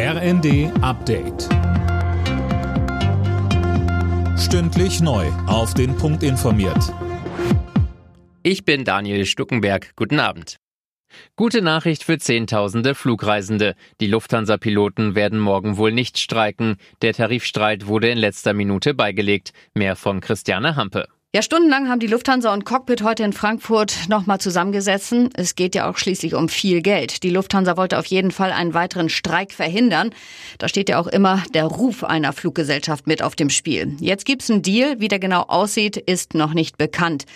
RND Update. Stündlich neu. Auf den Punkt informiert. Ich bin Daniel Stuckenberg. Guten Abend. Gute Nachricht für Zehntausende Flugreisende. Die Lufthansa-Piloten werden morgen wohl nicht streiken. Der Tarifstreit wurde in letzter Minute beigelegt. Mehr von Christiane Hampe. Ja, stundenlang haben die Lufthansa und Cockpit heute in Frankfurt nochmal zusammengesetzt. Es geht ja auch schließlich um viel Geld. Die Lufthansa wollte auf jeden Fall einen weiteren Streik verhindern. Da steht ja auch immer der Ruf einer Fluggesellschaft mit auf dem Spiel. Jetzt gibt's einen Deal. Wie der genau aussieht, ist noch nicht bekannt.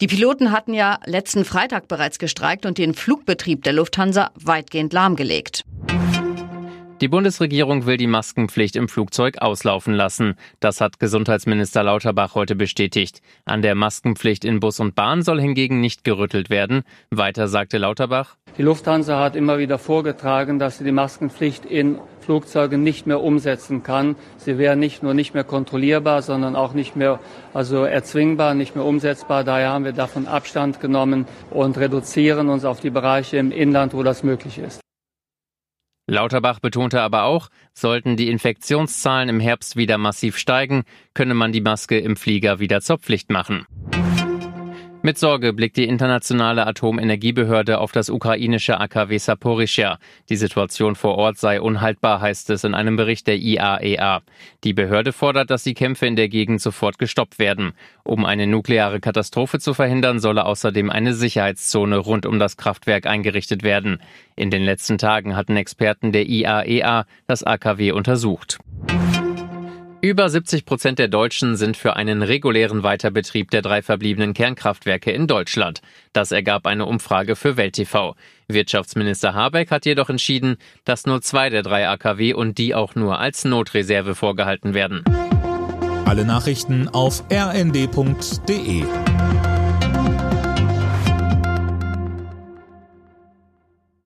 Die Piloten hatten ja letzten Freitag bereits gestreikt und den Flugbetrieb der Lufthansa weitgehend lahmgelegt. Die Bundesregierung will die Maskenpflicht im Flugzeug auslaufen lassen. Das hat Gesundheitsminister Lauterbach heute bestätigt. An der Maskenpflicht in Bus und Bahn soll hingegen nicht gerüttelt werden. Weiter sagte Lauterbach. Die Lufthansa hat immer wieder vorgetragen, dass sie die Maskenpflicht in Flugzeugen nicht mehr umsetzen kann. Sie wäre nicht nur nicht mehr kontrollierbar, sondern auch nicht mehr also erzwingbar, nicht mehr umsetzbar. Daher haben wir davon Abstand genommen und reduzieren uns auf die Bereiche im Inland, wo das möglich ist. Lauterbach betonte aber auch, sollten die Infektionszahlen im Herbst wieder massiv steigen, könne man die Maske im Flieger wieder zur Pflicht machen. Mit Sorge blickt die internationale Atomenergiebehörde auf das ukrainische AKW Saporischia. Die Situation vor Ort sei unhaltbar, heißt es in einem Bericht der IAEA. E die Behörde fordert, dass die Kämpfe in der Gegend sofort gestoppt werden. Um eine nukleare Katastrophe zu verhindern, solle außerdem eine Sicherheitszone rund um das Kraftwerk eingerichtet werden. In den letzten Tagen hatten Experten der IAEA e das AKW untersucht. Über 70 Prozent der Deutschen sind für einen regulären Weiterbetrieb der drei verbliebenen Kernkraftwerke in Deutschland. Das ergab eine Umfrage für Welt TV. Wirtschaftsminister Habeck hat jedoch entschieden, dass nur zwei der drei AKW und die auch nur als Notreserve vorgehalten werden. Alle Nachrichten auf rnd.de